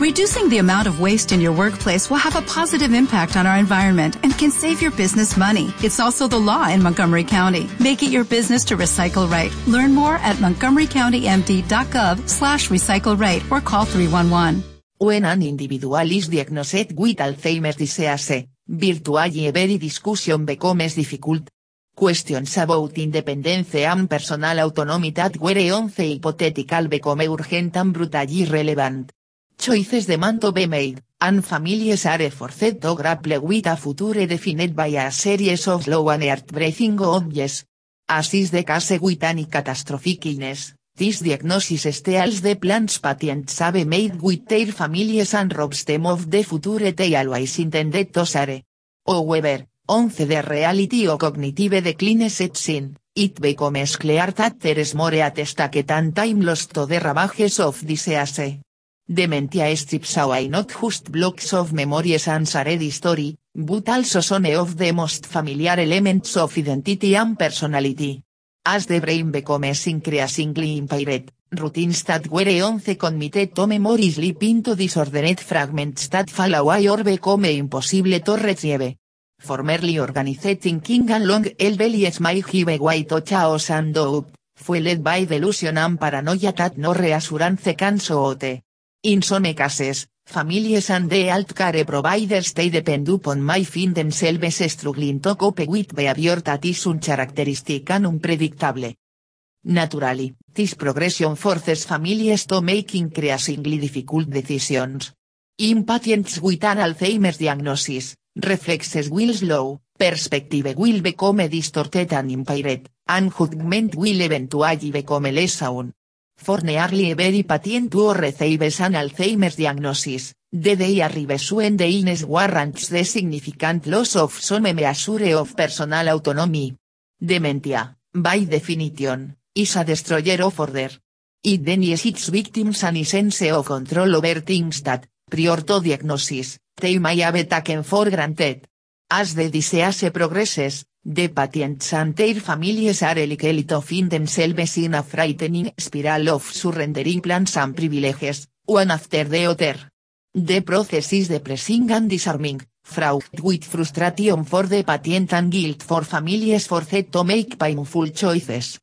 Reducing the amount of waste in your workplace will have a positive impact on our environment and can save your business money. It's also the law in Montgomery County. Make it your business to recycle right. Learn more at montgomerycountymd.gov slash recycle right or call 311. When an individual is diagnosed with Alzheimer's disease, virtually every discussion becomes difficult. Questions about independence and personal autonomy that were once hypothetical become urgent and brutally relevant. Choices demand to be made, and families are forced to grapple with a future defined by a series of slow and heartbreaking objects. As is case with any catastrophic this diagnosis steals the plans patients have made with their families and robs them of the future they always intended to share. However, once the reality of cognitive decline sets in, it becomes clear that there is more at stake than time lost to the ravages of disease. Dementia strips away not just blocks of memories and shared history, but also some of the most familiar elements of identity and personality. As the brain becomes increasingly impaired, routines that were once committed to memory slip into disordered fragments that fall away or become impossible to retrieve. Formerly organized thinking and long el bellies may give way to chaos and doubt, fueled by delusion and paranoia that no reassurance can soothe. In some cases, families and the alt care providers they depend upon my find themselves struggling to cope with behavior that is uncharacteristic and unpredictable. Naturally, this progression forces families to make increasingly difficult decisions. In patients with an Alzheimer's diagnosis, reflexes will slow, perspective will become distorted and impaired, and judgment will eventually become less sound. For nearly every patient who receives an Alzheimer's diagnosis, the day arrives when the illness warrants the significant loss of some measure of personal autonomy. Dementia, by definition, is a destroyer of order. It denies its victims an sense of control over things that, prior to diagnosis, they may have taken for granted. As the disease progresses, the patients and their families are likely to find themselves in a frightening spiral of surrendering plans and privileges, one after the other. The process is depressing and disarming, fraught with frustration for the patient and guilt for families forced to make painful choices.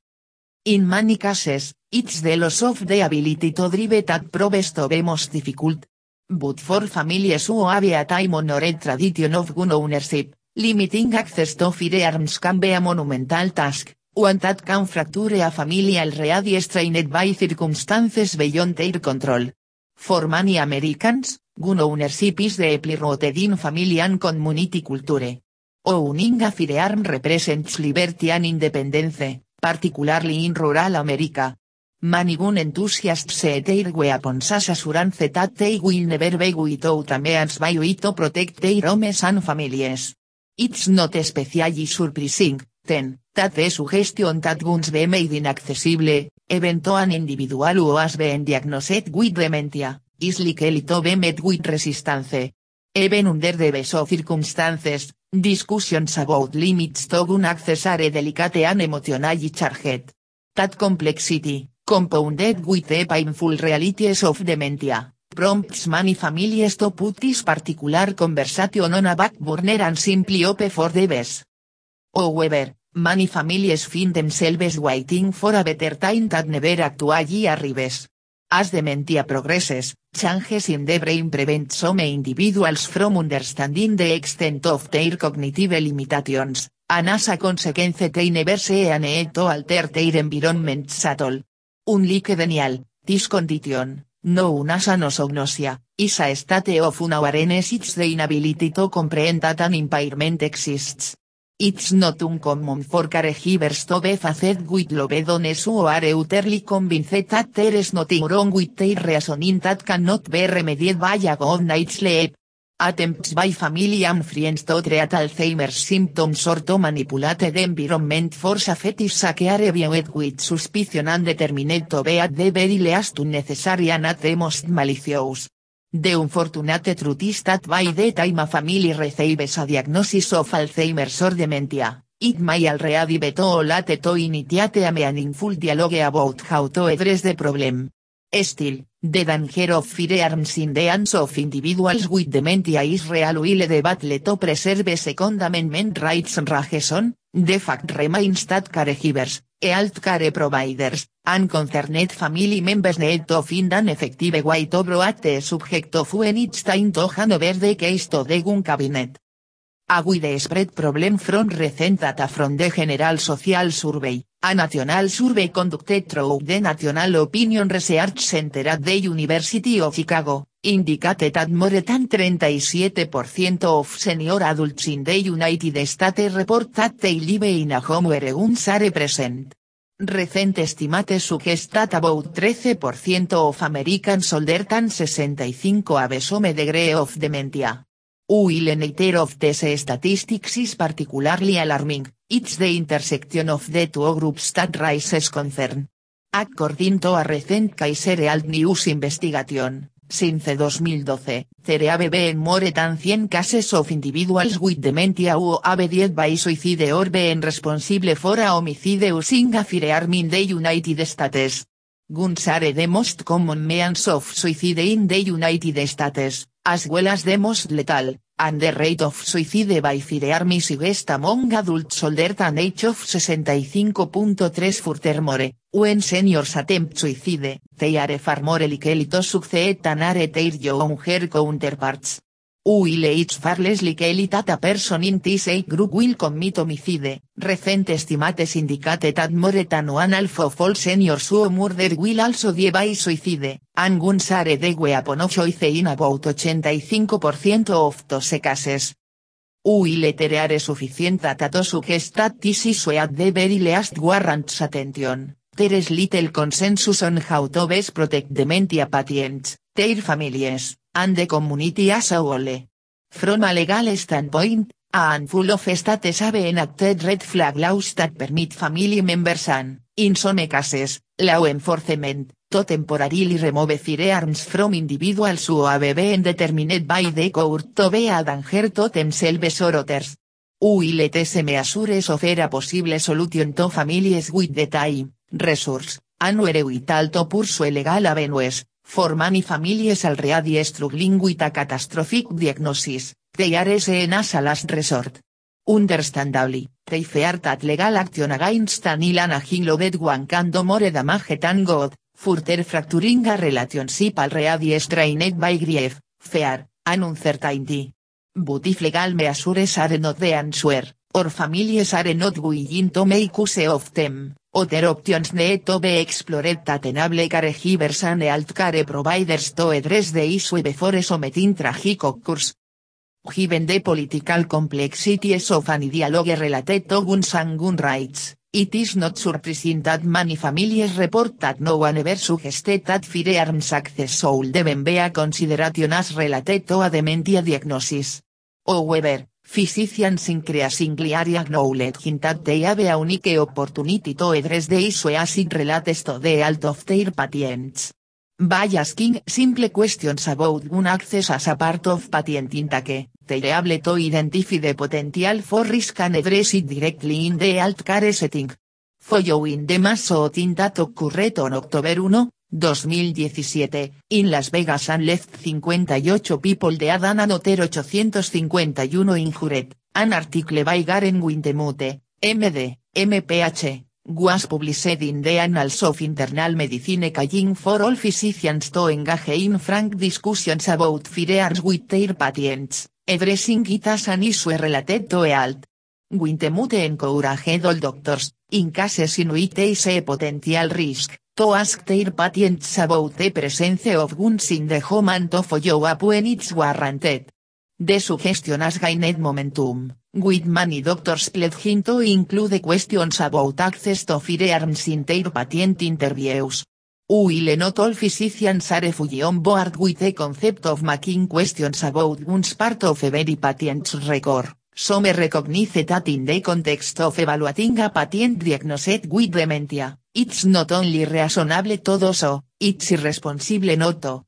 In many cases, it's the loss of the ability to drive that proves to be most difficult. But for families who have a time honored tradition of gun ownership, limiting access to firearms can be a monumental task, one that can fracture a family already strained by circumstances beyond their control. For many Americans, gun ownership is deeply rooted in family and community culture. Owning a firearm represents liberty and independence, particularly in rural America. Many gun enthusiasts see their weapons as assurance that they will never be without a means by to protect their homes and families. It's not especially surprising, then, that the suggestion that guns be made inaccessible, even to an individual who has been diagnosed with dementia, is likely to be met with resistance. Even under the best circumstances, discussions about limits to gun access are delicate and emotionally charged. That complexity, compounded with the painful realities of dementia, prompts many families to put this particular conversation on a back burner and simply opt for the best. However, many families find themselves waiting for a better time that never actually arrives. As dementia progresses, changes in the brain prevent some individuals from understanding the extent of their cognitive limitations, and as a consequence they never see a need to alter their environments at all. Unlike denial, this condition, known as anosognosia, is a state of unawareness it's the inability to comprehend that an impairment exists. It's not uncommon for caregivers to be faced with loved ones who are utterly convinced that there is nothing wrong with their reasoning that cannot be remedied by a good night's sleep. Attempts by family and friends to treat Alzheimer's symptoms or to manipulate the environment for safety sake are viewed with suspicion and determined to be at the very least unnecessary and at the most malicious. The unfortunate truth is that by the time a family receives a diagnosis of Alzheimer's or dementia, it may already be too late to initiate a meaningful dialogue about how to address the problem. Still, The danger of firearms in the hands of individuals with dementia is real will the battle to preserve second amendment rights Rageson, the fact remains that caregivers, health care providers, and concerned family members need to find an effective way to broad the subject of when time to hand the case to the gun cabinet. A spread problem from recent data from the General Social Survey, a national survey conducted through the National Opinion Research Center at the University of Chicago, indicated that more than 37% of senior adults in the United States report that they live in a home where guns are present. Recent estimates suggest that about 13% of Americans older than 65 have some degree of dementia. While neither of these statistics is particularly alarming, it's the intersection of the two groups that raises concern. According to a recent Kaiser Health News investigation, since 2012, there have been more than 100 cases of individuals with dementia who have died by suicide or been responsible for a homicide using a firearm in the United States. Guns are the most common means of suicide in the United States, as well as the most lethal, and the rate of suicide by firearm is highest among adults older than age of 65.3 furthermore, when seniors attempt suicide, they are far more likely to succeed than are their younger counterparts. While it's far less likely that person in this age group will commit homicide, recent estimates indicate that more than one half of all seniors who murder will also die by suicide, and guns are the weapon of choice in about 85% of those cases. While there are sufficient data to suggest that this issue at the very least warrants attention, there is little consensus on how to best protect dementia patients, their families, and the community as a whole. From a legal standpoint, a handful of states have enacted red flag laws that permit family members and, in some cases, law enforcement, to temporarily remove firearms from individuals who have been determined by the court to be a danger to themselves or others. While these measures offer a possible solution to families with the time, resource, and were vital to pursue legal avenues, for many families already struggling with a catastrophic diagnosis, they are seen as a last resort. Understandably, they fear that legal action against an ill and aging one can do more damage than good, further fracturing a relationship already strained by grief, fear, and uncertainty. But if legal measures are not the answer, or families are not willing to make use of them, other options need to be explored that enable caregivers and healthcare providers to address the issue before something tragic occurs. Given the political complexities of any dialogue related to guns and gun rights, it is not surprising that many families report that no one ever suggested that firearms access should be a consideration as related to a dementia diagnosis. However, physicians increasingly are acknowledging that they have a unique opportunity to address the issue as it relates to the health of their patients. By asking simple questions about gun access as a part of patient intake, they able to identify the potential for risk and address it directly in the healthcare setting. Following the mass shooting that occurred on October 1, 2017, in Las Vegas and left 58 people dead and another 851 injured, an article by Garen Wintemute, MD, MPH, was published in the Annals of Internal Medicine calling for all physicians to engage in frank discussions about firearms with their patients, addressing it as an issue related to health. Wintemute encouraged all doctors, in cases in which see potential risk, to ask their patients about the presence of guns in the home and to follow up when it's warranted. The suggestion has gained momentum, with many doctors pledging to include questions about access to firearms in their patient interviews. While not all physicians are fully on board with the concept of making questions about guns part of every patient's record. Some recognize that in the context of evaluating a patient diagnosed with dementia, it's not only reasonable to do so, it's irresponsible not to.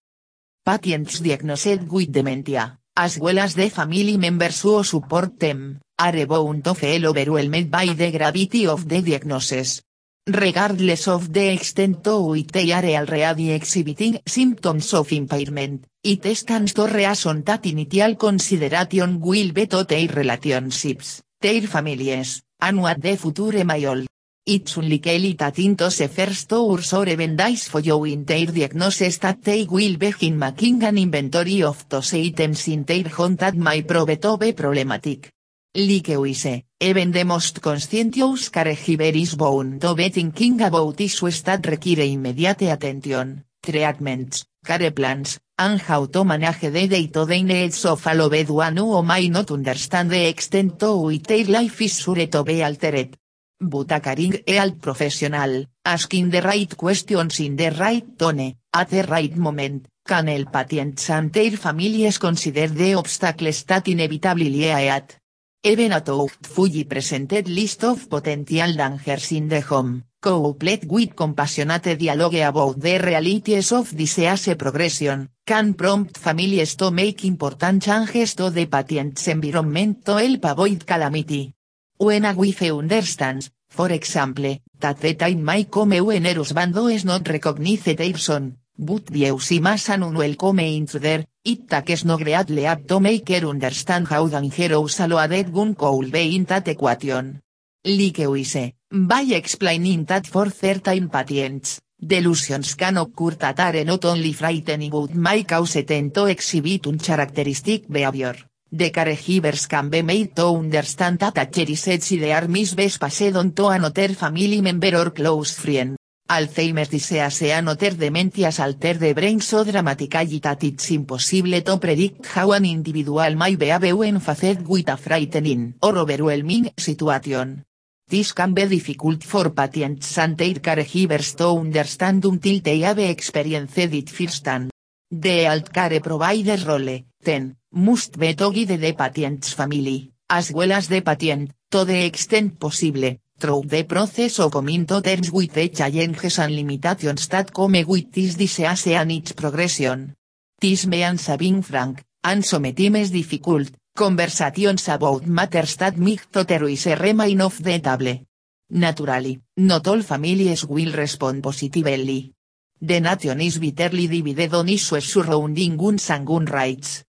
Patients diagnosed with dementia, as well as the family members who support them, are bound to feel overwhelmed by the gravity of the diagnosis. Regardless of the extent to which they are already exhibiting symptoms of impairment, it stands to reason that initial consideration will be to their relationships, their families, and what the future may hold. It's unlikely that into the first hours or even days following their diagnosis that they will begin making an inventory of those items in their home that may prove to be problematic. Like we say, even the most conscientious caregiver is bound to be thinking about issues that require immediate attention, treatments, care plans, and how to manage the day-to-day needs of a loved one who may not understand the extent to which their life is sure to be altered. But a caring health professional, asking the right questions in the right tone, at the right moment, can help patients and their families consider the obstacles that inevitably lie at. Even a fully presented list of potential dangers in the home, coupled with compassionate dialogue about the realities of disease progression, can prompt families to make important changes to the patient's environment to help avoid calamity. When a wife understands, for example, that the time may come when her husband not recognized their son, but views him as an unwelcome intruder, it takes no great leap to make her understand how dangerous a loaded gun could be in that equation. Like we by explaining that for certain patients, delusions can occur that are not only frightening but may cause them to exhibit uncharacteristic behavior. The caregivers can be made to understand that a cherished ideal misbes passed on to another family member or close friend. Alzheimer's disease and other dementias alter the brain so dramatically that it's impossible to predict how an individual may behave when faced with a frightening or overwhelming situation. This can be difficult for patients and their caregivers to understand until they have experienced it firsthand. The healthcare provider role, then, must be to guide the patient's family, as well as the patient, to the extent possible, through the process of coming to terms with the challenges and limitations that come with this disease and its progression. This means being frank, and sometimes difficult, conversations about matters that make terrorize remain off the table. Naturally, not all families will respond positively. The nation is bitterly divided on issues surrounding guns and gun rights.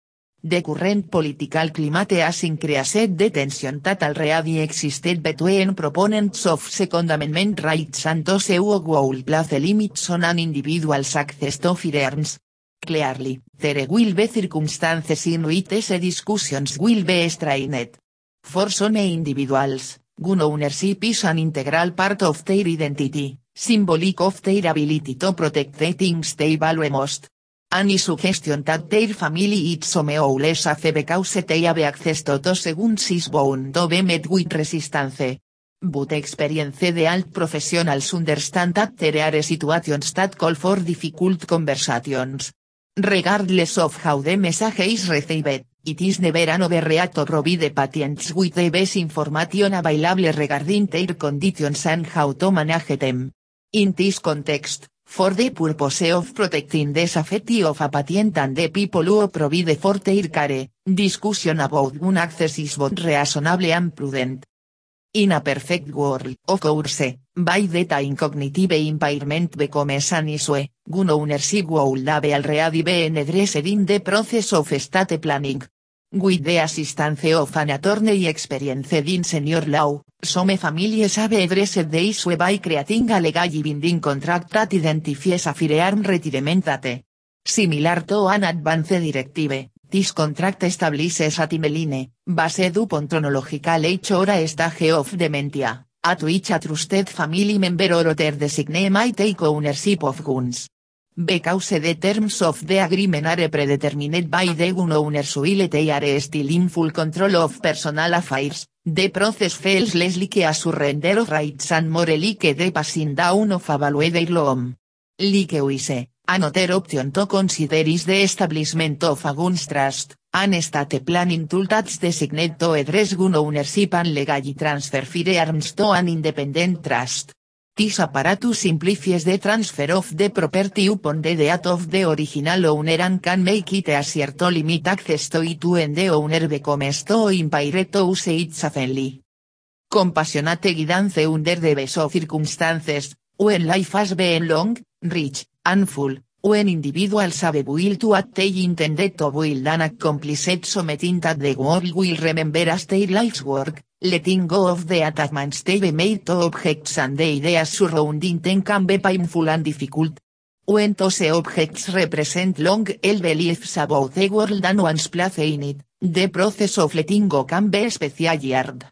The current political climate has increased the tension that already existed between proponents of Second Amendment rights and those who would place limits on an individual's access to firearms. Clearly, there will be circumstances in which these discussions will be strained. For some individuals, gun ownership is an integral part of their identity, symbolic of their ability to protect the things they value most. Any suggestion that their family is some or less safe because they have access to those guns is to be met with resistance. But experience the alt professionals understand that there are situations that call for difficult conversations. Regardless of how the message is received, it is never an overreact provide patients with the best information available regarding their conditions and how to manage them. In this context, for the purpose of protecting the safety of a patient and the people who provide for their care, discussion about gun access is both reasonable and prudent. In a perfect world, of course, by the time cognitive impairment becomes an issue, gun ownership would have already been addressed in the process of state planning. With the assistance of an attorney experienced in senior law, some families have addressed the issue by creating a legally binding contract that identifies a firearm retirement date. Similar to an advance directive, this contract establishes a timeline, based upon chronological age or a stage of dementia, at which a family member or other designee take ownership of guns. Because the terms of the agreement are predetermined by the owners while they are still in full control of personal affairs, the process feels less like a surrender of rights and more like the passing down of a valued loan. Like we say, another option to consider is the establishment of a guns trust, an state planning tool that's designed to address gun ownership and legally transfer firearms to an independent trust. This apparatus simplifies the transfer of the property upon the death of the original owner and can make it easier to limit access to it when the owner becomes too impaired to use it safely. compassionate guidance under the best of circumstances, when life has been long, rich, and full, when individuals have will to at they intended to build and accomplish it something the world will remember as their life's work, letting go of the attachments they made to objects and the ideas surrounding them can be painful and difficult. When those objects represent long-held beliefs about the world and one's place in it, the process of letting go can be especially hard.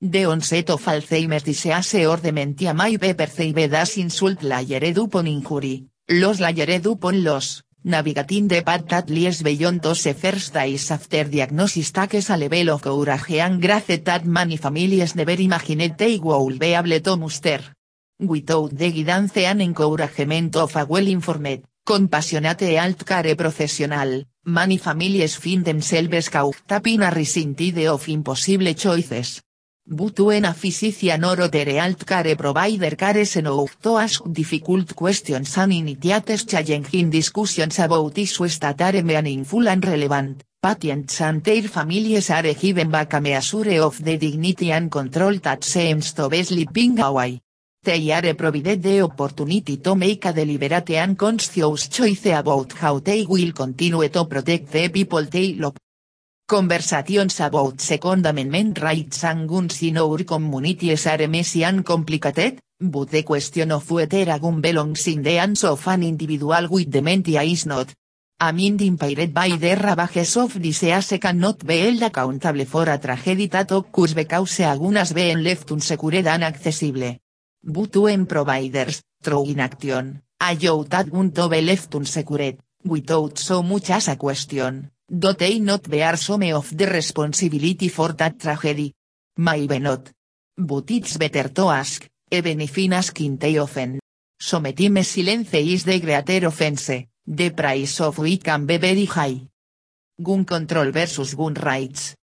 The onset of Alzheimer's disease or dementia may be perceived as insult layered upon injury, los layered upon los, navigating the path that lies beyond those first days after diagnosis takes a level of courage and grace that many families never imagined they would be able to muster. Without the guidance and encouragement of a well-informed, compassionate alt care professional, many families find themselves caught up in a of impossible choices. But when a physician or other care provider cares enough to ask difficult questions and initiates challenging discussions about issues that are meaningful and relevant, patients and their families are given back a measure of the dignity and control that seems to be slipping away. They are provided the opportunity to make a deliberate and conscious choice about how they will continue to protect the people they love. Conversations about Second Amendment rights and guns in our communities are messy and complicated, but the question of whether a gun belongs in the hands of an individual with dementia is not. A mind impaired by the ravages of disease cannot be held accountable for a tragedy that occurs because a gun has been left unsecured and accessible. But when providers, through inaction, allow that gun to be left unsecured, without so much as a question, do they not bear some of the responsibility for that tragedy? Maybe not. But it's better to ask, even if in asking they often. Sometime silence is the greater offense, the price of we can be very high. Gun control versus gun rights.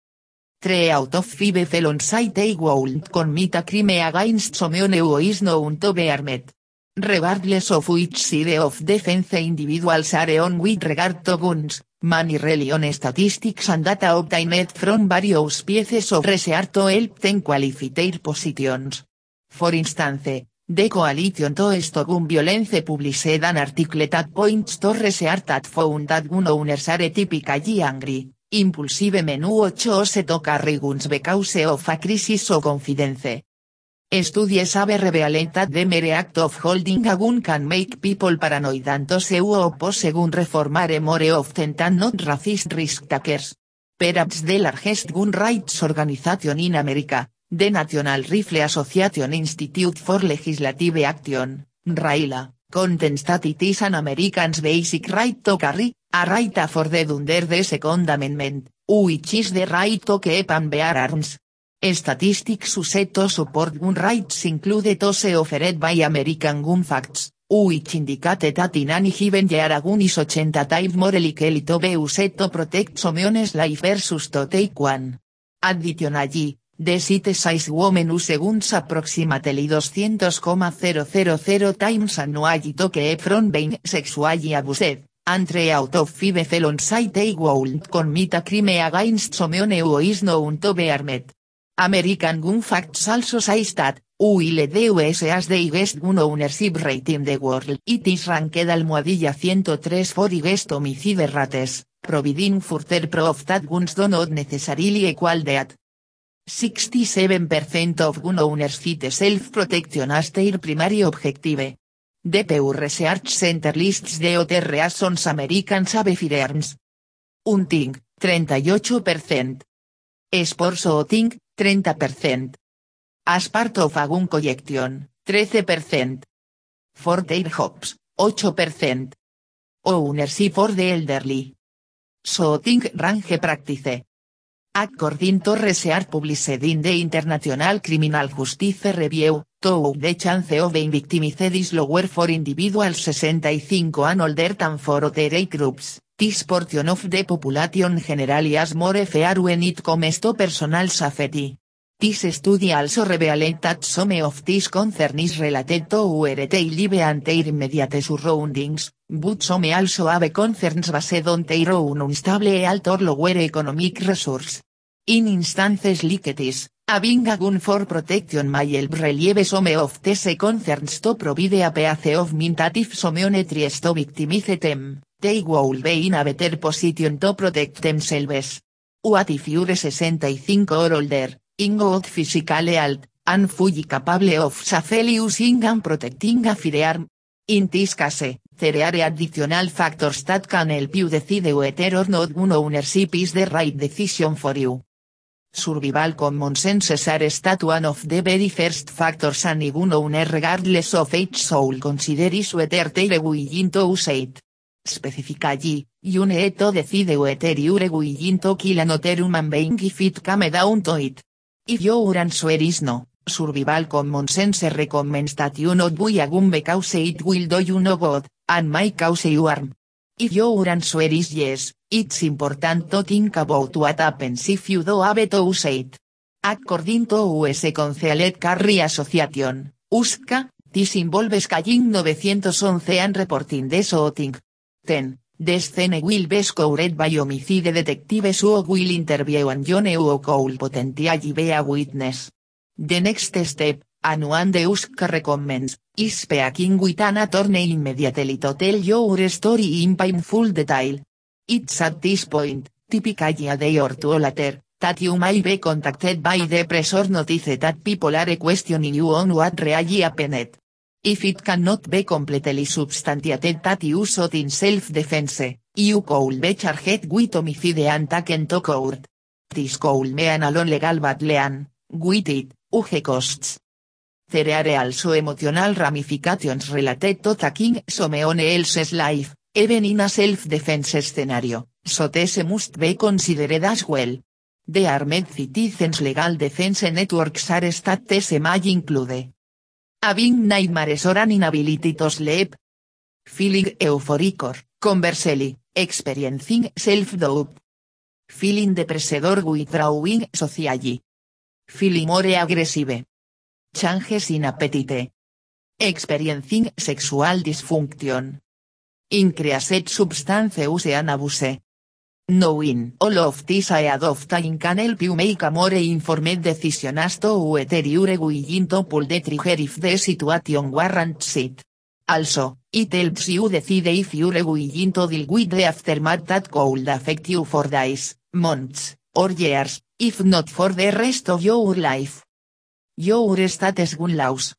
Three out of five felons say they won't commit a crime against someone who is known to be armed. Regardless of which side of defense individuals are on with regard to guns, many religion statistics and data obtained from various pieces of research to help them qualify their positions. For instance, the Coalition to Stop Gun Violence published an article that points to research that found that gun owners are typically angry, impulsive menu chose to carry guns because of a crisis of confidence. Studies have revealed that the mere act of holding a can make people paranoid and those who oppose gun reform are more often than not racist risk takers. Perhaps the largest gun rights organization in America, the National Rifle Association Institute for Legislative Action, RAILA, contends that it is an American's basic right to carry, a right afforded under the Second Amendment, which is the right to keep and bear arms. Statistics used to support gun rights include those offered by American Gun Facts, which indicate that in any given year a gun is 80 times more likely to be used to protect someone's life versus to take one. Additionally, the city size women use guns approximately 200,000 times annually to keep from being sexually abused, and three out of five felons say they won't commit a crime against someone who is known to be armed. American Gun Facts also says that, while the US has the highest gun ownership rate in the world, it is ranked almohadilla 103 for highest homicide rates, providing further proof that guns do not necessarily equal that. 67% of gun owners cite self-protection as their primary objective. The Pew Research Center lists the other reasons Americans have firearms. Hunting, 38%. Sports shooting, 30%. As part of a gun collection, 13%. For their jobs, 8%. Ownership for the elderly. Shooting range practice. According to research published in the International Criminal Justice Review, though the chance of being victimized is lower for individuals 65 and older than for other age groups, this portion of the population generally has more fear when it comes to personal safety. This study also revealed that some of these concerns is related to where they live and their immediate surroundings, but some also have concerns based on their own unstable alt or lower economic resource. In instances like this, Having a gun for protection my help relieve some of these concerns to provide a path of mintative someonetry to victimize them, they will be in a better position to protect themselves. What if you're 65 or older, in good physical health, and fully capable of safely using and protecting a firearm? In this case, there are additional factors that can help you decide whether or not gun ownership is the right decision for you. Survival common sense are stat one of the very first factors any gun owner regardless of age soul consider is whether they're willing to use it. Specifically, you need to decide whether you're willing to kill another human being if it come down to it. If your answer is no, survival common sense recommends that you not buy a gun because it will do you no good, and might cause you harm. If your answer is yes, it's important to think about what happens if you do have to use it. According to US Concealed Carry Association, USCA, this involves calling 911 and reporting the shooting. 10. The scene will be scoured by homicide detectives who will interview and John who could potentially be a witness. The next step, one the USCA recommends, is speaking with an attorney immediately to tell your story in painful detail. It's at this point, typically a day or two later, that you may be contacted by the press or notice that people are questioning you on what really happened. If it cannot be completely substantiated that you shot in self-defense, you could be charged with homicide and taken to court. This could mean a long legal battle with it, huge costs. There are also emotional ramifications related to taking someone else's life, even in a self-defense scenario, so this must be considered as well. The Armed Citizens Legal Defense Networks are states may include Having nightmares or an inability to sleep. Feeling euphoric or, conversely, experiencing self-doubt. Feeling depressed or withdrawing socially. Feeling more aggressive. Changes in appetite. Experiencing sexual dysfunction. Increased substance use and abuse. Knowing all of this ahead of time can help you make a more informed decision as to whether you're willing to pull the trigger if the situation warrants it. Also, it helps you decide if you're willing to deal with the aftermath that could affect you for days, months, or years, if not for the rest of your life. Your status gun laws.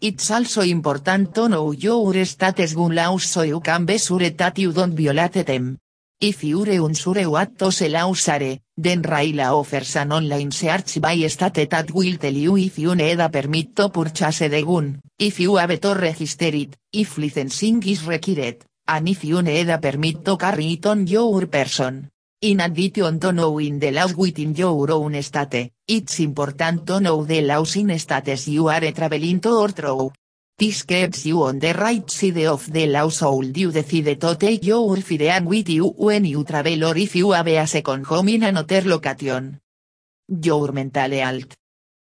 It's also important to know your status gun laws so you can be sure that you don't violate them. If you're unsure what those laws are, then Raila offers an online search by state that will tell you if you need a permit to purchase the gun, if you have to register it, if licensing is required, and if you need a permit to carry it on your person. In addition to knowing the laws within your own state, it's important to know the laws in states you are traveling to or through. This keeps you on the right side of the law so you decide to take your firearm with you when you travel or if you have a second home in another location. Your mental health.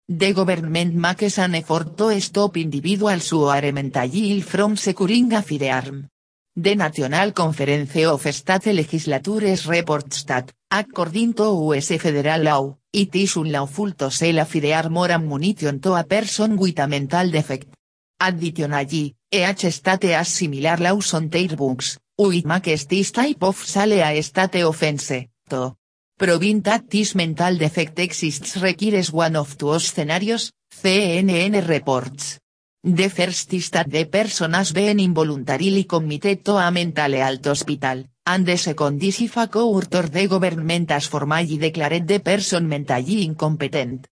The government makes an effort to stop individuals who are mentally ill from securing a firearm. The National Conference of State Legislatures reports that, according to US federal law, it is unlawful to sell a firearm or ammunition to a person with a mental defect. Additionally, each state has similar laws on their books, which makes this type of sale a state offense, to. Proving that mental defect exists requires one of two scenarios, CNN reports. The first is that the person has been involuntarily committed to a mental health hospital, and the second is if a court or the government has formally declared the person mentally incompetent.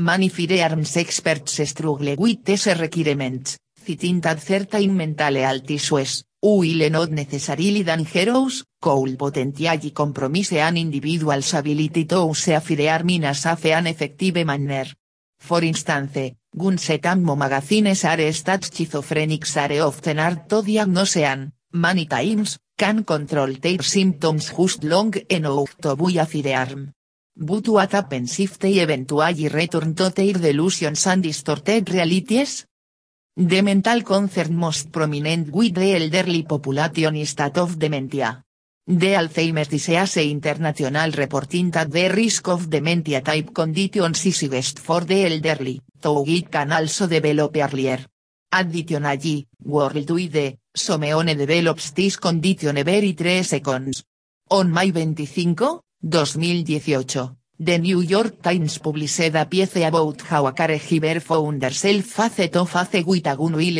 Many firearms experts struggle with these requirements, citing that certain mental issues, while not necessarily dangerous, could potentially compromise an individual's ability to use a firearm in a safe and effective manner. For instance, guns and ammo magazines are stats schizophrenics are often hard to diagnose and, many times, can control their symptoms just long enough to buy a firearm. But what happens if they eventually return to their delusions and distorted realities? The mental concern most prominent with the elderly population is that of dementia. The Alzheimer's Disease International reporting that the risk of dementia type conditions is best for the elderly, though it can also develop earlier. Additionally, worldwide, Someone develops this condition every 3 seconds. On May 25, 2018, The New York Times published a piece about how a caregiver found herself face to face with a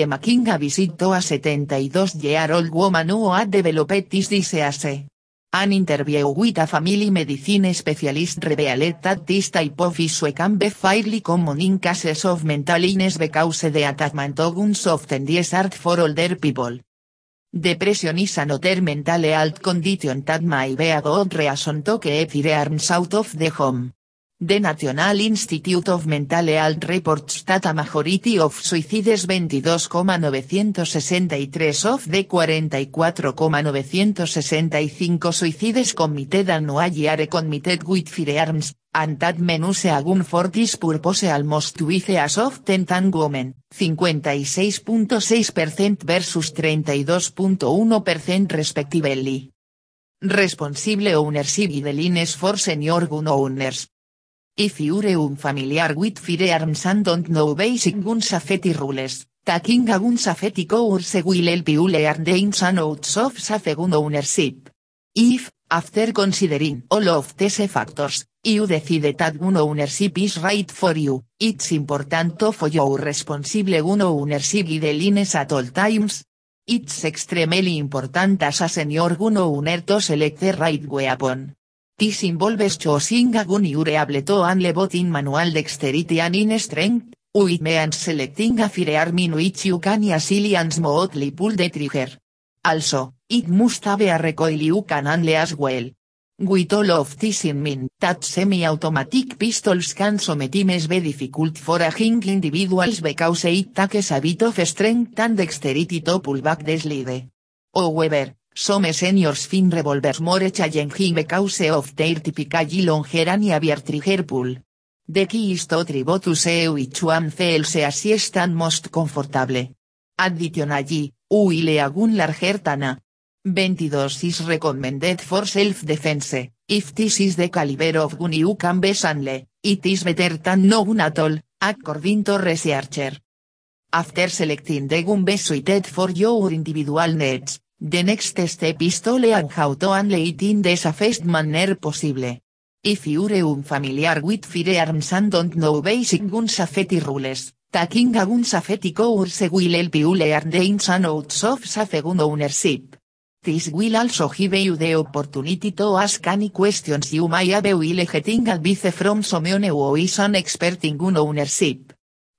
making a a 72-year-old woman who had developed this disease. An interview with a family medicine specialist revealed that this type of issue can be fairly common in cases of mental illness because the attachment to guns often is hard for older people. Depression is another mental health condition that may be a good reason to keep firearms out of the home. The National Institute of Mental Health reports that a majority of suicides 22,963 of the 44,965 suicides committed annually are committed with firearms, and that men use a gun for purpose almost twice as often than women, 56.6% versus 32.1% respectively. Responsible ownership guidelines for senior gun owners. If you're unfamiliar with firearms and don't know basic gun safety rules, taking a gun safety course will help you learn the ins and outs of safe gun ownership. If, after considering all of these factors, you decide that gun ownership is right for you, it's important to follow responsible gun ownership guidelines at all times. It's extremely important as a senior gun owner to select the right weapon. This involves choosing a gun you're able to handle both in manual dexterity and in strength, which means selecting a firearm in which you can easily and smoothly pull the trigger. Also, it must have a recoil you can handle as well. With all of this in mind, that semi-automatic pistols can sometimes be difficult for a young individuals because it takes a bit of strength and dexterity to pull back the slide. However, some seniors find revolvers more challenging because of their typically longer and heavier trigger pull. The key is to try to see which one feels easiest and most comfortable. Additionally, will a gun larger than a 22 is recommended for self-defense, if this is the caliber of gun you can best handle, it is better than no gun at all, according to researcher. After selecting the gun best suited for your individual needs, the next step is to learn how to handle it in the safest manner possible. If you're unfamiliar with firearms and don't know basic gun safety rules, taking a gun safety course will help you learn the ins and outs of safe gun ownership. This will also give you the opportunity to ask any questions you may have while getting advice from someone who is an expert in gun ownership.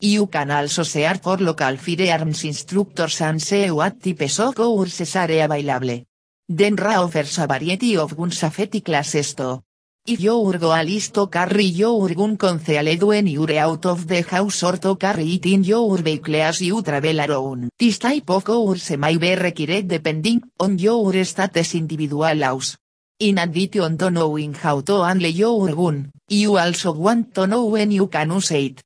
You can also search for local firearms instructors and see what types of courses are available. Denra offers a variety of gun safety classes too. If your goal is to carry your gun concealed when you're out of the house or to carry it in your vehicle as you travel alone. This type of course may be required depending on your status individual laws. In addition to knowing how to handle your gun, you also want to know when you can use it.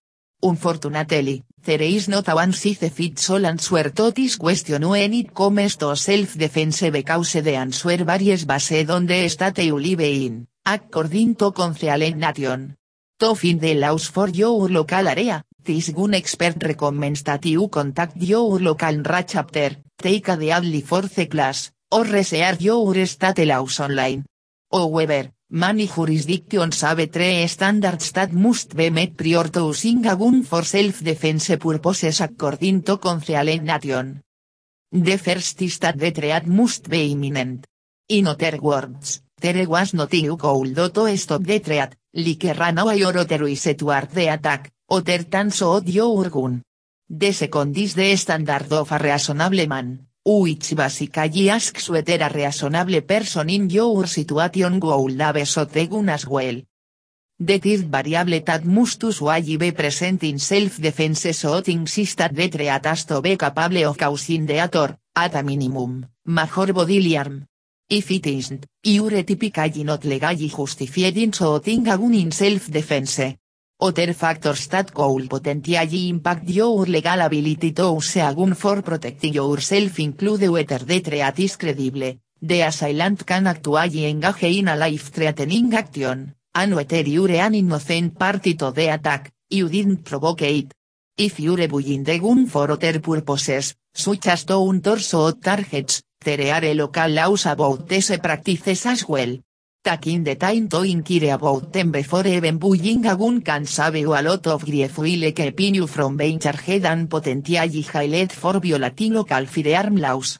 Unfortunately, there is not a size fits all answer to this question when it comes to self-defense because the answer varies based on the state you live in, according to Concealed Nation. To find the laws for your local area, this gun expert recommends that contact your local RA chapter, take a deadly force class, or research your state laws online. However, Many jurisdictions have three standards that must be met prior to using a gun for self-defense purposes according to Concealed Nation. The first is that the threat must be imminent. In other words, there was nothing could do to stop the threat, like run away or otherwise toward the attack, other than shoot your gun. The second is the standard of a reasonable man, which basically asks whether a reasonable person in your situation would have shot the gun as well. The third variable that must usually be present in self-defense shootings is that the to be capable of causing death or, at a minimum, major bodily harm. If it isn't, you're typically not legally justified in a gun in self-defense. Other factors that could potentially impact your legal ability to use a gun for protecting yourself include whether the threat is credible, The assailant can actually engage in a life-threatening action, and whether you're an innocent party to the attack, you didn't provoke it. If you're buying the gun for other purposes, such as to un torso or targets, there are local laws about these practices as well. Taking the time to inquire about them before even buying a gun can save you a lot of grief while keeping you from being charged and potentially jailed for violating local firearm laws.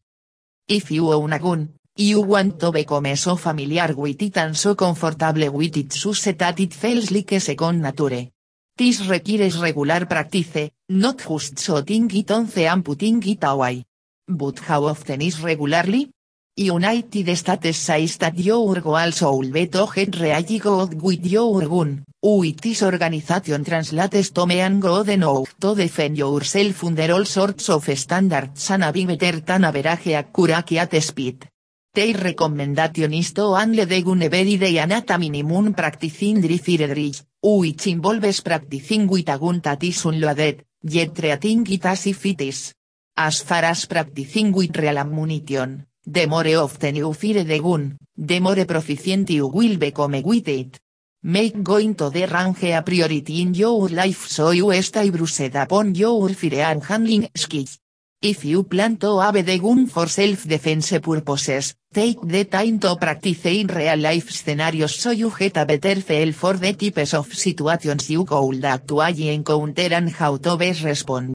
If you own a gun, you want to become so familiar with it and so comfortable with it so that it feels like second nature. This requires regular practice, not just shooting it once and putting it away. But how often is regularly? United States says that your goals should be to get really good with your gun, with organization translates to mean good enough to defend yourself under all sorts of standards and be better than average accurate speed. Their recommendation is to handle the gun every day and at a minimum practicing drills, which involves practicing with a gun that is unloaded, yet treating it as if it is. As far as practicing with real ammunition, the more often you fire the gun, the more proficient you will become with it. Make going to the range a priority in your life so you stay bruised upon your firearm handling skills. If you plan to have the gun for self-defense purposes, take the time to practice in real-life scenarios so you get a better feel for the types of situations you could actually encounter and how to best respond.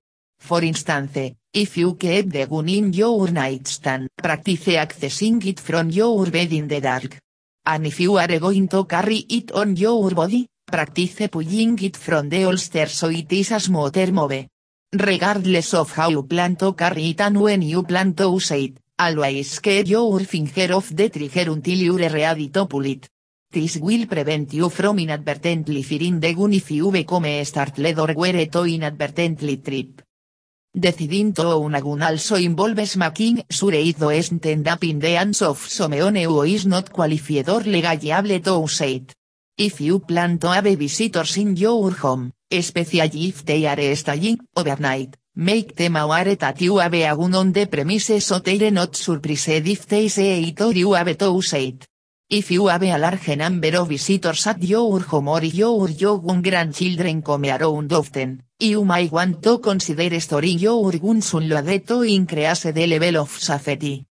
For instance, if you keep the gun in your nightstand, practice accessing it from your bed in the dark. And if you are going to carry it on your body, practice pulling it from the holster so it is a smoother move. Regardless of how you plan to carry it and when you plan to use it, always keep your finger off the trigger until you're ready to pull it. This will prevent you from inadvertently firing the gun if you become startled or were to inadvertently trip. Deciding to own a gun also involves making sure it doesn't end up in the hands of someone who is not qualified or legally to use. If you plan to have visitors in your home, especially if they are staying overnight, make them aware that you have a gun on the premises so they're not surprised if they say it or you have to use it. If you have a large number of visitors at your home or your young grandchildren come around often, you might want to consider storing your guns unloaded to increase the level of safety.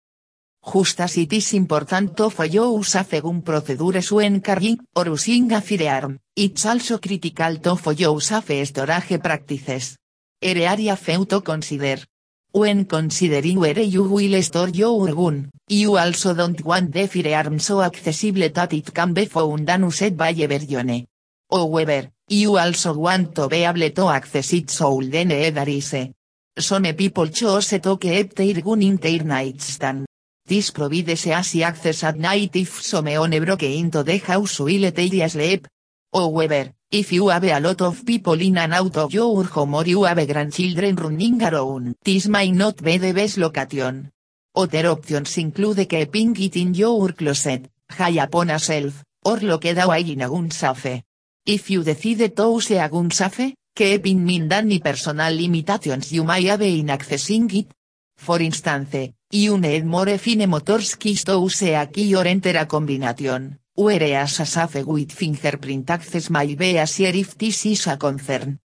Just as it is important to follow safe gun procedures when carrying or using a firearm, it's also critical to follow safe storage practices. Area few consider. When considering where you will store your gun, you also don't want the firearm so accessible that it can be found and used by everyone. However, you also want to be able to access it is a. Some people choose to keep their gun in their nightstand. This provides easy access at night if someone broke into the house while they sleep. However, if you have a lot of people in and out of your home or you have grandchildren running around, this might not be the best location. Other options include keeping it in your closet, high upon a shelf, or locked away in a gun safe. If you decide to use a gun safe, keep in mind any personal limitations you may have in accessing it. For instance, you need more fine motor skills to use a key or enter a combination, whereas a safe with fingerprint access may be easier if this is a concern.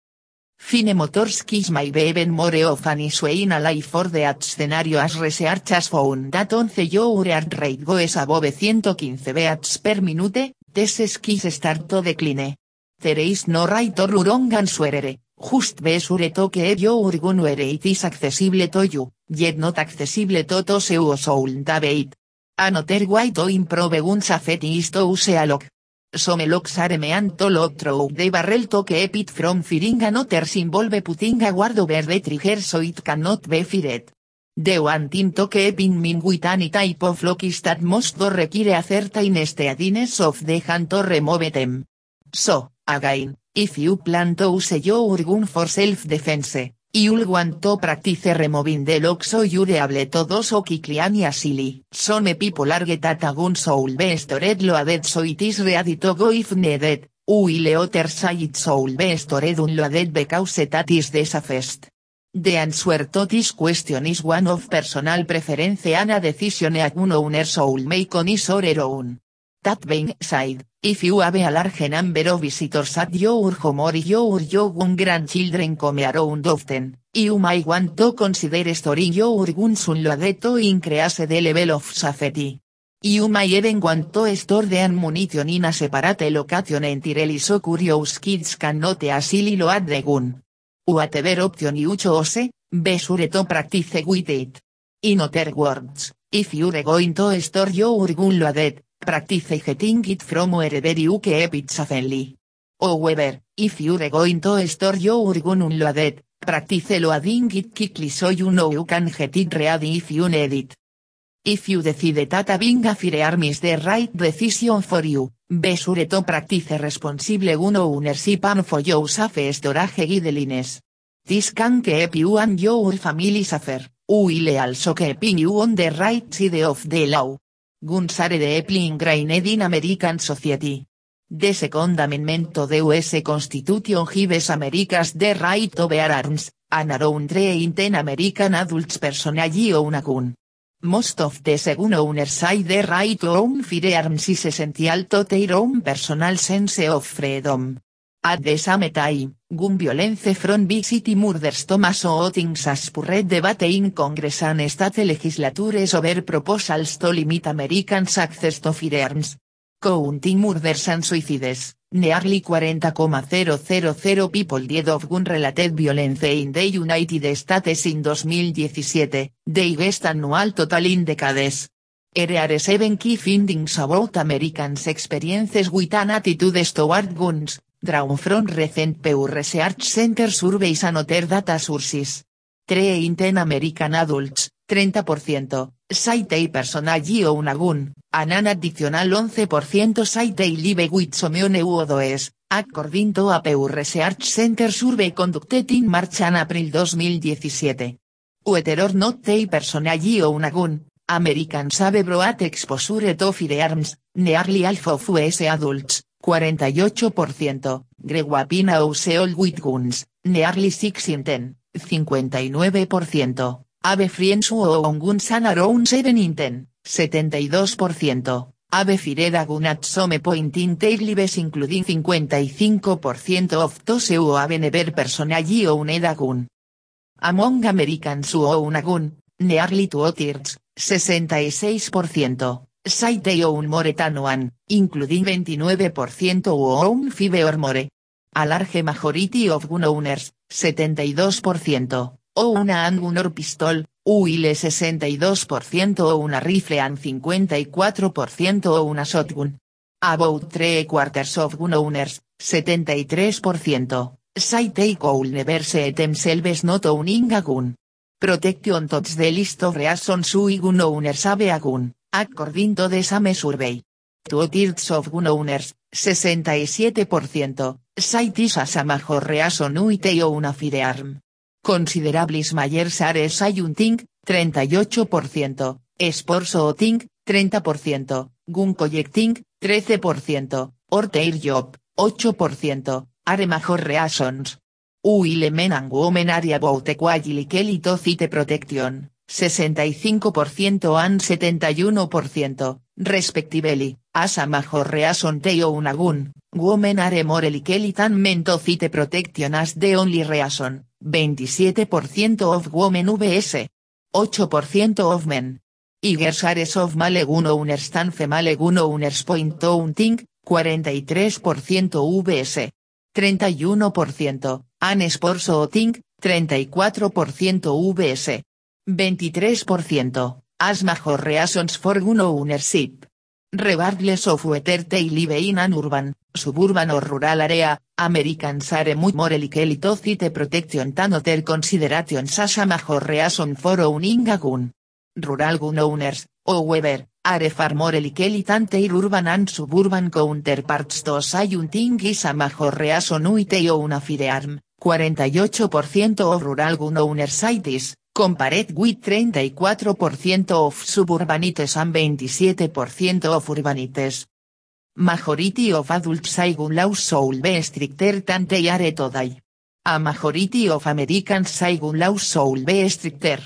Fine motor skills may be even more of an issue in a life for that scenario as research has found that once your heart rate goes above 115 beats per minute, these skills start to decline. There is no right or wrong answer, just be sure to keep your gun where it is accessible to you, yet not accessible to those who. Another way to improve gun safety is to use a lock. Some locks are meant to lock through the barrel to keep it from firing and others involve putting a guard over the trigger so it cannot be fired. The one thing to keep in mind with any type of lock is that most do require a certain steadiness of the hand to remove them. So, again, if you plan to use your gun for self-defense, you'll want to practice removing the lock so you're able to do so quickly and easily. Some people argue that a gun should be stored loaded so it is ready to go if needed, while others say it should be stored unloaded because that is the safest. The answer to this question is one of personal preference and a decision a one owner soul make on his or her own. That being said, if you have a large number of visitors at your home or your young grandchildren come around often, you might want to consider storing your guns unloaded to increase the level of safety. You may even want to store the ammunition in a separate location entirely so curious kids cannot easily load the gun. Whatever option you choose, be sure to practice with it. In other words, if you're going to store your gun loaded, practice getting it from wherever you keep it safely. However, if you're going to store your gun unloaded, practice loading it quickly so you know you can get it ready if you need it. If you decide that having a firearm is the right decision for you, be sure to practice responsible gun ownership and for your safe storage guidelines. This can keep you and your family safer, while also keeping you on the right side of the law. Guns are deeply ingrained in American society. The Second Amendment to the US Constitution gives Americans the right to bear arms, and around 3 in 10 American adults personally own a gun. Most of the gun owners say the right to own firearms is essential to their own personal sense of freedom. At the same time, gun violence from big city murders Thomas o things as spurred debate in Congress and state legislatures over proposals to limit Americans access to firearms. Counting murders and suicides, nearly 40,000 people died of gun-related violence in the United States in 2017, the highest annual total in decades. Here are seven key findings about Americans' experiences with an attitude toward guns, drawn from recent Pew Research Center surveys and other data sources. 3 in 10 American adults, 30%, say they personally own a gun, and an additional 11% say they live with someone who does, according to a Pew Research Center survey conducted in March and April 2017. Whether or not they personally own a gun, Americans have broad exposure to firearms, nearly half of adults, 48%, grew up in a household with guns, nearly 6 in 10, 59%, have friends guns and around 7 in 10, 72%, have fired a gun at some point in their lives including 55% of those who never personally owned. Among Americans who own nearly two-thirds, 66%, say they own more than one, including 29% who own five or more. A large majority of gun owners, 72%, own a handgun or pistol, while 62% own a rifle and 54% own a shotgun. About three quarters of gun owners, 73%, say they could never see themselves not owning a gun. Protection tops the list of reasons why gun owners have a gun, according to the same survey. Two-thirds of gun owners, 67%, say this as a major reason why they own a firearm. Considerables mayores are sayunting, 38%, sports shooting, 30%, gun collecting, 13%, or their job, 8%, are major reasons. While men and women are about equally likely to cite protection, 65% and 71%, respectively, as a major reason they own a gun, women are more likely than men to cite protection as the only reason, 27% of women vs. 8% of men. Igers are of male gun owners than female gun owners point counting, 43% vs. 31%, and sports shooting, 34% vs. 23%, as major reasons for gun ownership. Regardless of whether they live in an urban, suburban or rural area, Americans are much more likely to cite protection than other considerations as a major reason for owning a gun. Rural gun owners, however, are far more likely than their urban and suburban counterparts to sayunting is a major reason why they own a firearm, 48% of rural gun owners say this, compared with 34% of suburbanites and 27% of urbanites. Majority of adults say gun laws should be stricter than they are today. A majority of Americans say gun laws should be stricter.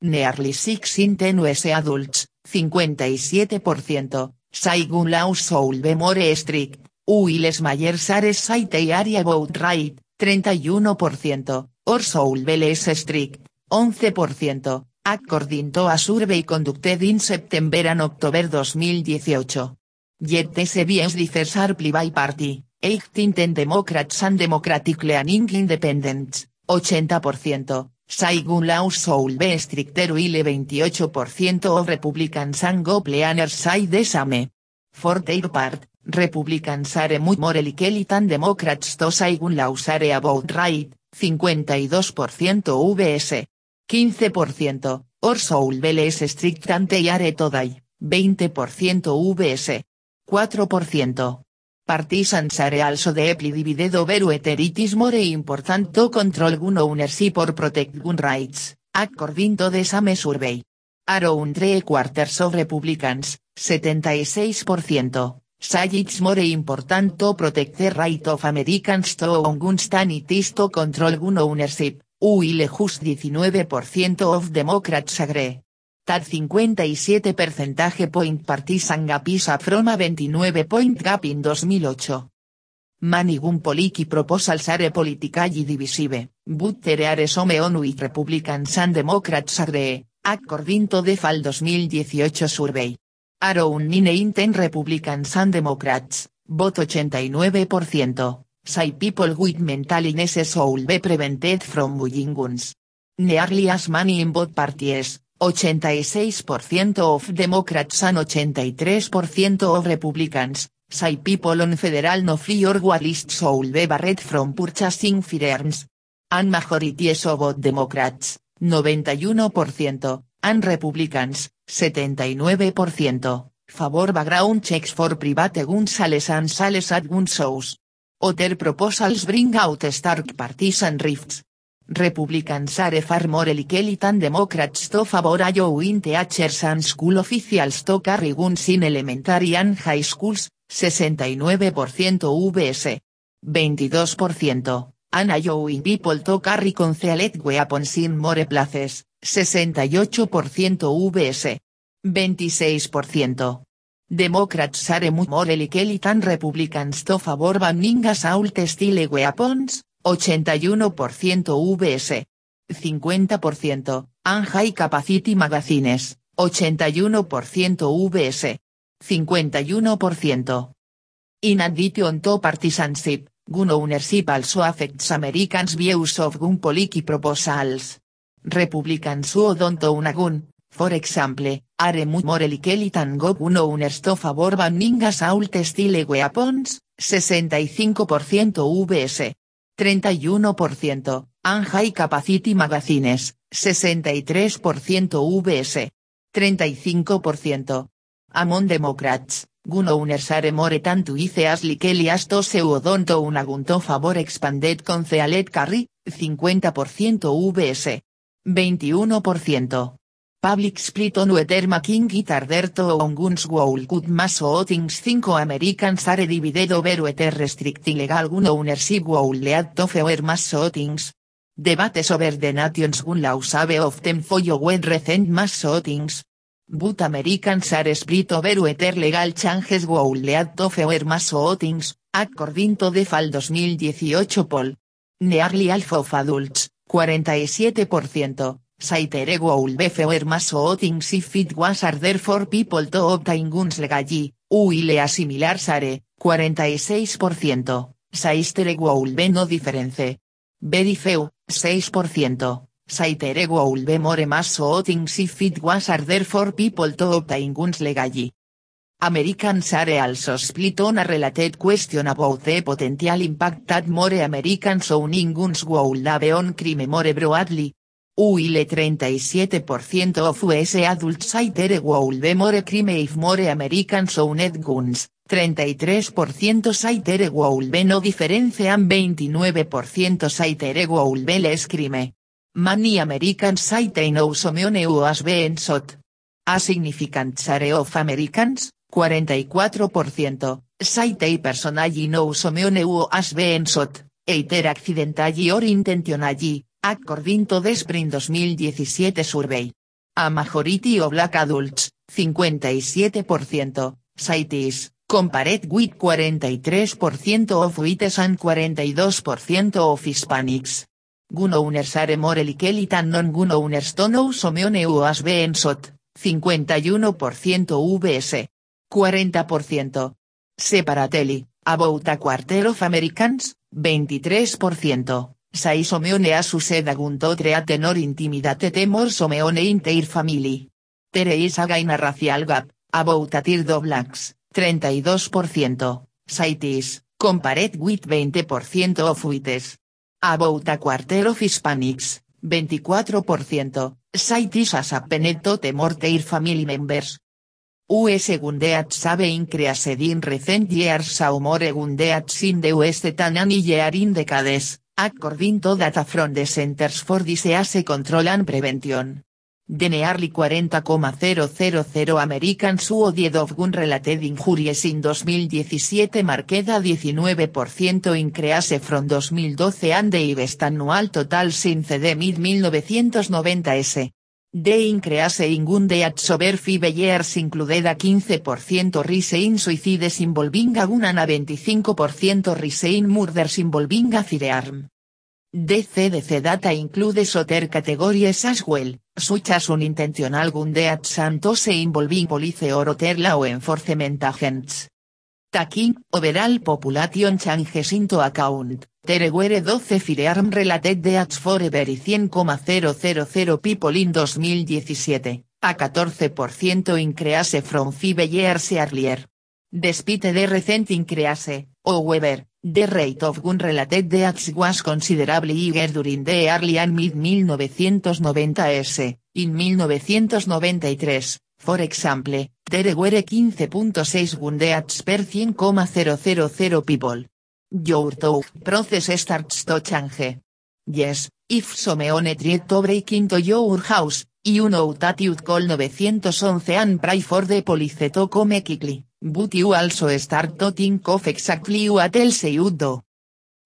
Nearly 6 in 10 US adults, 57%, say gun laws should be more strict, while mayors are say they are about right, 31%, or should be less strict, 11%, according to a survey conducted in September and October 2018. Yet the CBS differs are by party, 18 Democrats and Democratic Leaning Independents, 80%, Saigun laws should be stricter while 28% of Republicans and go planners say the same. For their part, Republicans are much more likely than Democrats to Saigun laws are about right, 52% vs. 15%, or should be less strict than they are today, 20% vs. 4%. Partisans are also deeply divided over whether it more important to control gun ownership or protect gun rights, according to the same survey. Around three quarters of Republicans, 76%, say it's more important to protect the right of Americans to own guns than it is to control gun ownership, while just 19% of Democrats agree. Tad 57 percentage point partisan gap is from a 29 point gap in 2008. Many gun policy proposals are politically divisive, but there are some on with Republicans and Democrats agree, according to the Fall 2018 survey. Around 9 in 10 Republicans and Democrats, vote 89%, say people with mental illnesses should be prevented from buying guns. Nearly as many in both parties, 86% of Democrats and 83% of Republicans, say people on federal no free or war list should be barred from purchasing firearms. And majorities of both Democrats, 91%, and Republicans, 79%, favor background checks for private guns sales and sales at gun shows. Other proposals bring out stark partisan rifts, Republicans are far more likely Democrats to favor allowing teachers and school officials to carry guns in elementary and high schools, 69% vs. 22%, and allowing people to carry concealed weapons in more places, 68% vs. 26%. Democrats are more likely than Republicans to favor banning assault style weapons, 81% vs. 50%, and high capacity magazines, 81% vs. 51%. In addition to partisanship, gun ownership also affects Americans' views of gun policy proposals. Republicans who don't own a gun, for example, are more likely than go owners to favor banning assault style weapons, 65% vs. 31%, and high capacity magazines, 63% vs. 35%. Among Democrats, gun owners are more tanto ice as likely as to gun to favor expanded concealed carry, 50% vs. 21%. Public split on whether making it harder to own guns will cut mass things 5 Americans are divided over whether restrict illegal gun ownership will lead to fewer mass shootings. Debates over the nation's gun laws have often followed recent mass shootings. But Americans are split over whether legal changes will lead to fewer mass shootings, according to the Fall 2018 poll. Nearly half of adults, 47%, Saitere will be fewer mass shootings if it was harder for people to obtain guns legally, while a similar share, 46%, Saistere will be no difference. Very few, 6%, Saitere will be more mass shootings if it was harder for people to obtain guns legally. Americans are also split on a related question about the potential impact that more Americans owning guns will have on crime more broadly, While 37% of US adults will be more crime if more Americans owned guns, 33% say there will be no difference and 29% say there will be less crime. Many Americans they know someone who has been shot. A significant share of Americans, 44%, say they personally know someone who has been shot, either accidentally or intentionally, according to the Spring 2017 survey. A majority of black adults, 57%, cities, compared with 43% of whites and 42% of Hispanics. Gun owners are more likely than non-gun owners to know someone who has been shot, 51% vs. 40%. Separately, about a quarter of Americans, 23%, say someone has used a gun to treat or intimidate more someone in their family. There is again a racial gap, about a blacks, 32%, cities, compared with 20% of whites. About a quarter of Hispanics, 24%, cities as a peneto temor their family members. US gundeats have increased in recent years so more gundeats in the US than year in decades, according to data from the Centers for Disease Control and Prevention. The nearly 40,000 Americans who died of gun-related injuries in 2017 marked a 19% increase from 2012 and the annual total since the mid-1990s. The increase in gun deaths over 5 years included a 15% rise in suicides involving a gun a 25% rise in murders involving a firearm. The CDC data includes other categories as well, such as unintentional gun deaths and those involving police or other law enforcement agents. Taking overall population changes into account, there were 12 firearm related deaths for every 100,000 people in 2017, a 14% increase from 5 years earlier. Despite the recent increase, however, the rate of gun-related deaths was considerably higher during the early and mid-1990s, in 1993, for example, there were 15.6 gun deaths per 100,000 people. Your thought process starts to change. Yes, if someone tried to break into your house, you know that you'd call 911 and pray for the police to come quickly, but you also start to think of exactly what else you do.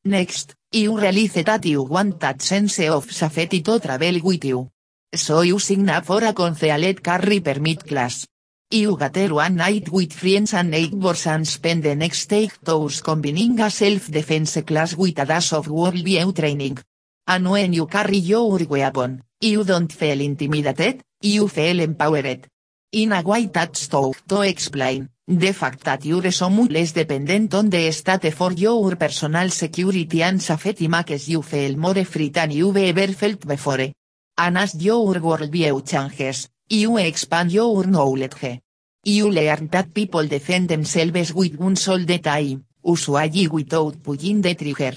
Next, you realize that you want that sense of safety to travel with you. So you sign up for a concealed carry permit class. You gather one night with friends and neighbors and spend the next eight hours combining a self-defense class with a dash of worldview training. And when you carry your weapon, you don't feel intimidated, you feel empowered. In a way that's tough to explain, the fact that you're so much less dependent on the state for your personal security and safety makes you feel more free than you've ever felt before. And as your worldview changes, you expand your knowledge. You learn that people defend themselves with guns all the time, usually without pulling the trigger.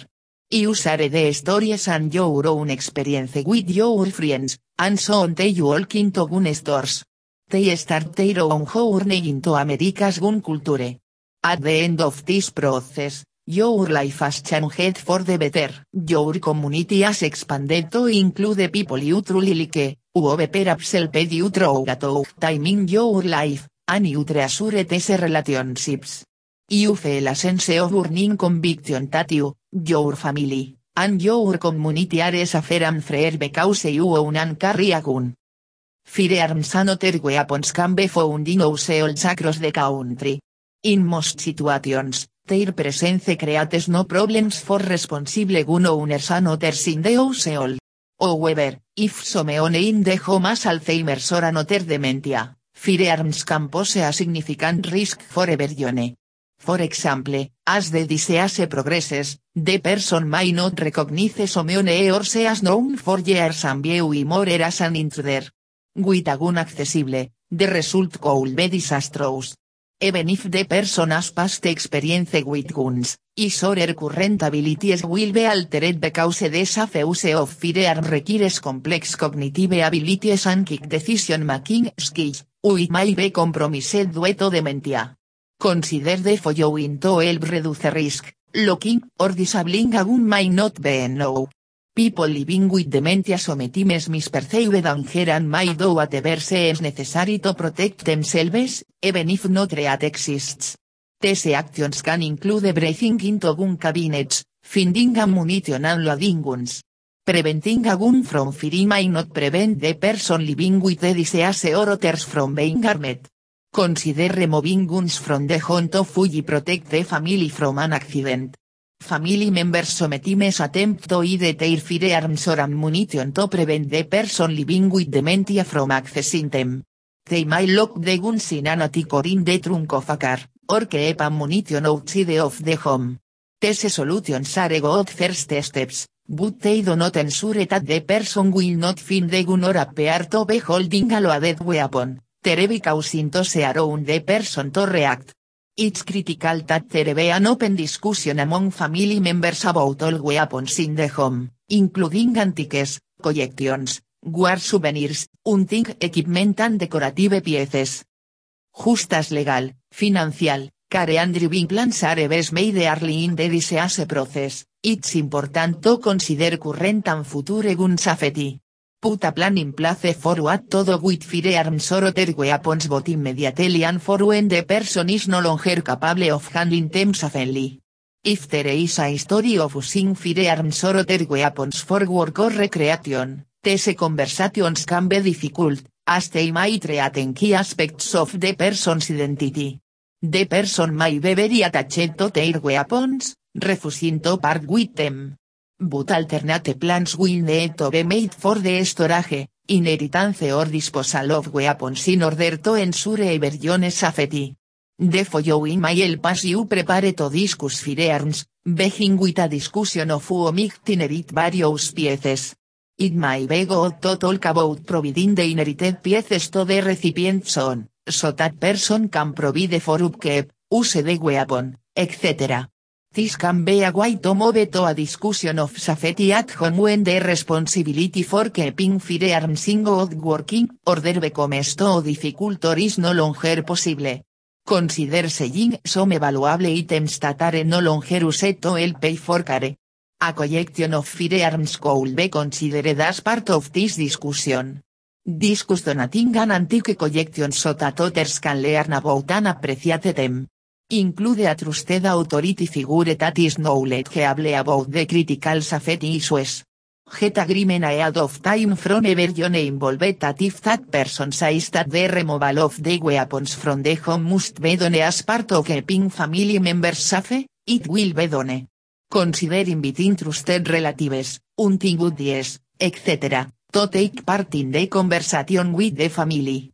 You share the stories and your own experience with your friends, and so on they walk into gun stores. They start their own journey into America's gun culture. At the end of this process, your life has changed for the better. Your community has expanded to include people you truly like, who perhaps helped you through a tough time in your life, and you treasure these relationships. You feel a sense of burning conviction that you, your family, and your community are safer and freer because you own and carry a gun. Firearms and other weapons can be found in households across the country. In most situations, their presence creates no problems for responsible gun owners and others in the household. However, if someone in the home has Alzheimer's or another dementia, firearms can pose a significant risk for everyone. For example, as the disease progresses, the person may not recognize someone or se has known for years and view him or as an intruder. With gun accessible, the result could be disastrous. Even if the person has past experience with guns, his or current abilities will be altered because safe use of firearm requires complex cognitive abilities and quick decision making skills, which may be compromised due to dementia. Consider the following to help reduce risk, locking or disabling a gun may not be enough. People living with dementia sometimes misperceive danger and may do whatever is necessary to protect themselves, even if no threat exists. These actions can include breathing into gun cabinets, finding ammunition and loading guns. Preventing a gun from fire may not prevent the person living with the disease or others from being armed. Consider removing guns from the home to fully protect the family from an accident. Family members sometimes attempt to hide firearms or ammunition to prevent the person living with dementia from accessing them. They may lock the guns in an attic or the trunk of a car, or keep ammunition outside of the home. These solutions are good first steps, but they do not ensure that the person will not find the gun or appear to be holding a loaded weapon, thereby causing those around the person to react. It's critical that there be an open discussion among family members about all weapons in the home, including antiques, collections, war souvenirs, hunting equipment and decorative pieces. Justas legal, financial, care and driving plans are best made early in the disease process, it's important to consider current and future gun safety. Put a plan in place for what to do with firearms or other weapons both immediately and for when the person is no longer capable of handling them safely. If there is a history of using firearms or other weapons for work or recreation, these conversations can be difficult, as they might threaten key aspects of the person's identity. The person may be very attached to their weapons, refusing to part with them. But alternate plans will need to be made for the storage, inheritance or disposal of weapons in order to ensure everyone's safety. The following may help as you prepare to discuss firearms, begin with a discussion of who inherit various pieces. It may be good to talk about providing the inherited pieces to the recipient son, so that person can provide for upkeep, use the weapon, etc. This can be a way to move to a discussion of safety at home when the responsibility for keeping firearms in good working order becomes too difficult or is no longer possible. Consider selling some valuable items that are no longer used to pay for care. A collection of firearms could be considered as part of this discussion. Discuss donating an antique collection so that others can learn about and appreciate them. Include a trusted authority figure that is knowledgeable about the critical safety issues. Get agreement ahead of time from everyone involved that if that person says that the removal of the weapons from the home must be done as part of keeping family members safe, it will be done. Consider inviting trusted relatives, hunting buddies, etc., to take part in the conversation with the family.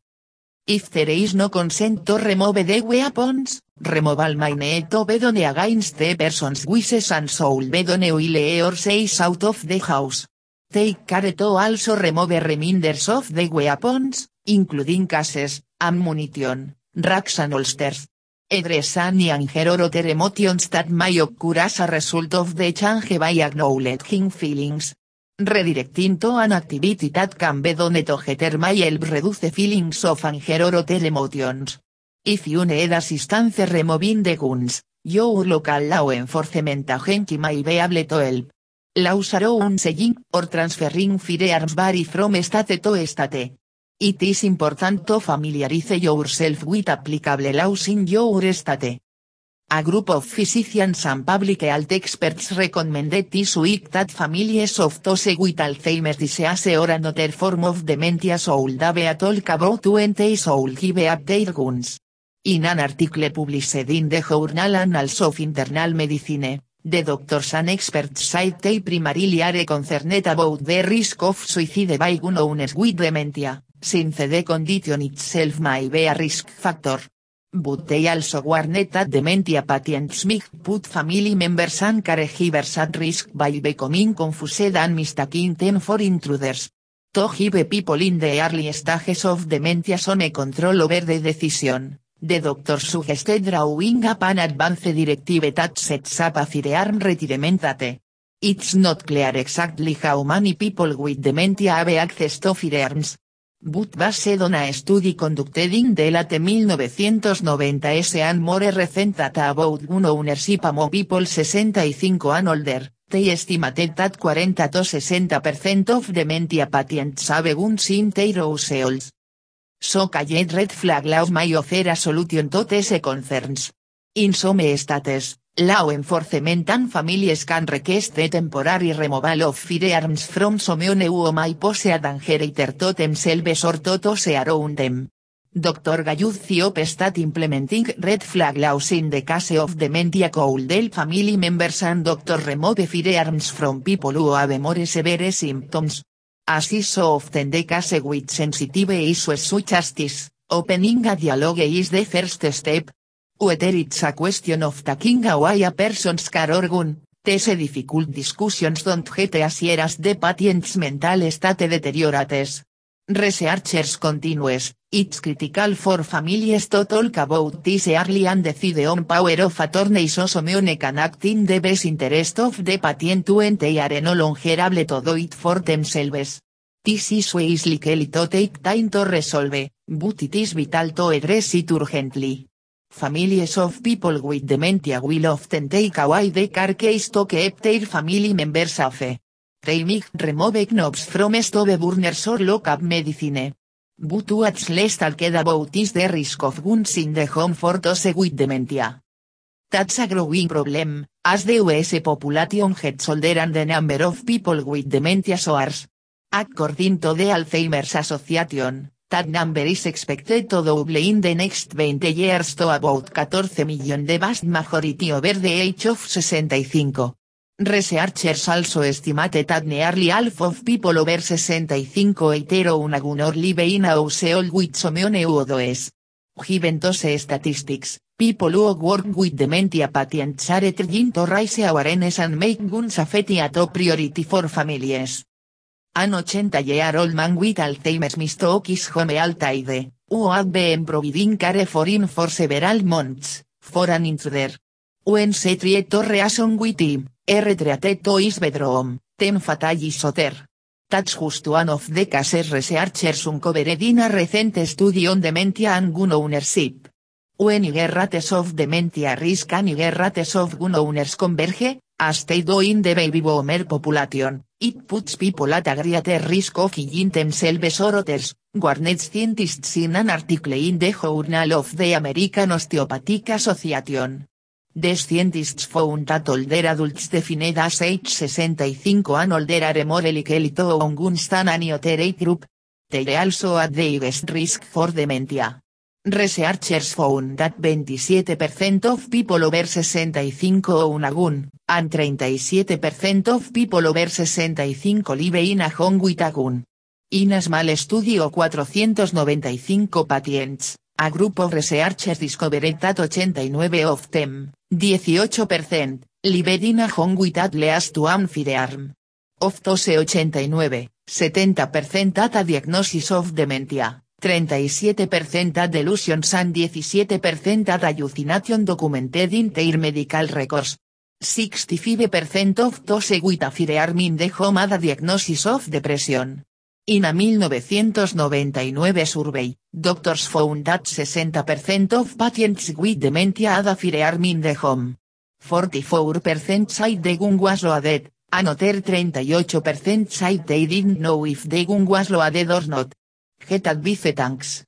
If there is no consent to remove the weapons, removal may need to be done against the person's wishes and soul be done while or says out of the house. Take care to also remove reminders of the weapons, including cases, ammunition, racks and holsters. Address any anger or other emotions that may occur as a result of the change by acknowledging feelings, Redirecting to an activity that can be done to help reduce feelings of anger or other emotions. If you need assistance removing the guns, your local law enforcement agency may be able to help. Laws around selling or transferring firearms vary from state to state. It is important to familiarize yourself with applicable laws in your state. A group of physicians and public health experts recommended this week that families of those with Alzheimer's disease or another form of dementia should have a talk about when they should give guns. In an article published in the Journal Annals of Internal Medicine, the doctors and experts said they primarily are concerned about the risk of suicide by gun owners with dementia, since the condition itself may be a risk factor. But they also warned that dementia patients might put family members and caregivers at risk by becoming confused and mistaking them for intruders. To give people in the early stages of dementia some control over the decision, the doctor suggested drawing up an advance directive that sets up a firearm retirement date. It's not clear exactly how many people with dementia have access to firearms, but based on a study conducted in the late 1990s and more recent data about gun ownership among people 65 and older, they estimated that 40 to 60% of dementia patients have guns in their households. So called red flag laws may offer a solution to these concerns. In some states, Law enforcement and families can request the temporary removal of firearms from someone who may pose a danger either to themselves or to those around them. Dr. Gayud Ciop stat implementing red flag laws in the case of dementia could help family members and doctor remove firearms from people who have more severe symptoms. As is so often the case with sensitive issues such as this, opening a dialogue is the first step. Whether it's a question of taking away a person's car or gun, these difficult discussions don't get easier as the patient's mental state deteriorates. Researchers continues, it's critical for families to talk about this early and decide on power of attorney so someone can act in the best interest of the patient when they are no longer able to do it for themselves. This issue is likely to take time to resolve, but it is vital to address it urgently. Families of people with dementia will often take away the car case to keep their family members safe. They might remove knobs from stove burners or lock up medicine. But what's less talked about is the risk of guns in the home for those with dementia. That's a growing problem, as the US population gets older and the number of people with dementia soars. According to the Alzheimer's Association, that number is expected to double in the next 20 years to about 14 million the vast majority over the age of 65. Researchers also estimated that nearly half of people over 65 either una gun or live in a house old with someone who. Given those statistics, people who work with dementia patients are trying to raise awareness and make guns a a top priority for families. An 80-year-old man with Alzheimer's mistook his home altide, who had been providing care for him for several months, for an intruder. When se tried reason with him, he retreated to his bedroom, ten fatally. That's just one of the cases researchers uncovered in a recent study on dementia and gun ownership. When you rates of dementia risk and you rates of gun owners converge, as they do in the baby boomer population, it puts people at a greater risk of killing themselves or others, warned scientists in an article in the Journal of the American Osteopathic Association. The scientists found that older adults defined as age 65 and older are more likely to own guns than any other age group. They also at the highest risk for dementia. Researchers found that 27% of people over 65 own a gun, and 37% of people over 65 live in a home with a gun. In a small study of 495 patients, a group of researchers discovered that 89 of them, 18%, lived in a home with at least one firearm. Of those 89, 70% at a diagnosis of dementia. 37% at delusions and 17% at hallucination documented in their medical records. 65% of those with a firearm in the home had a diagnosis of depression. In a 1999 survey, doctors found that 60% of patients with dementia had a firearm in the home. 44% said the gun was loaded, another 38% said they didn't know if the gun was loaded or not. Get advice thanks.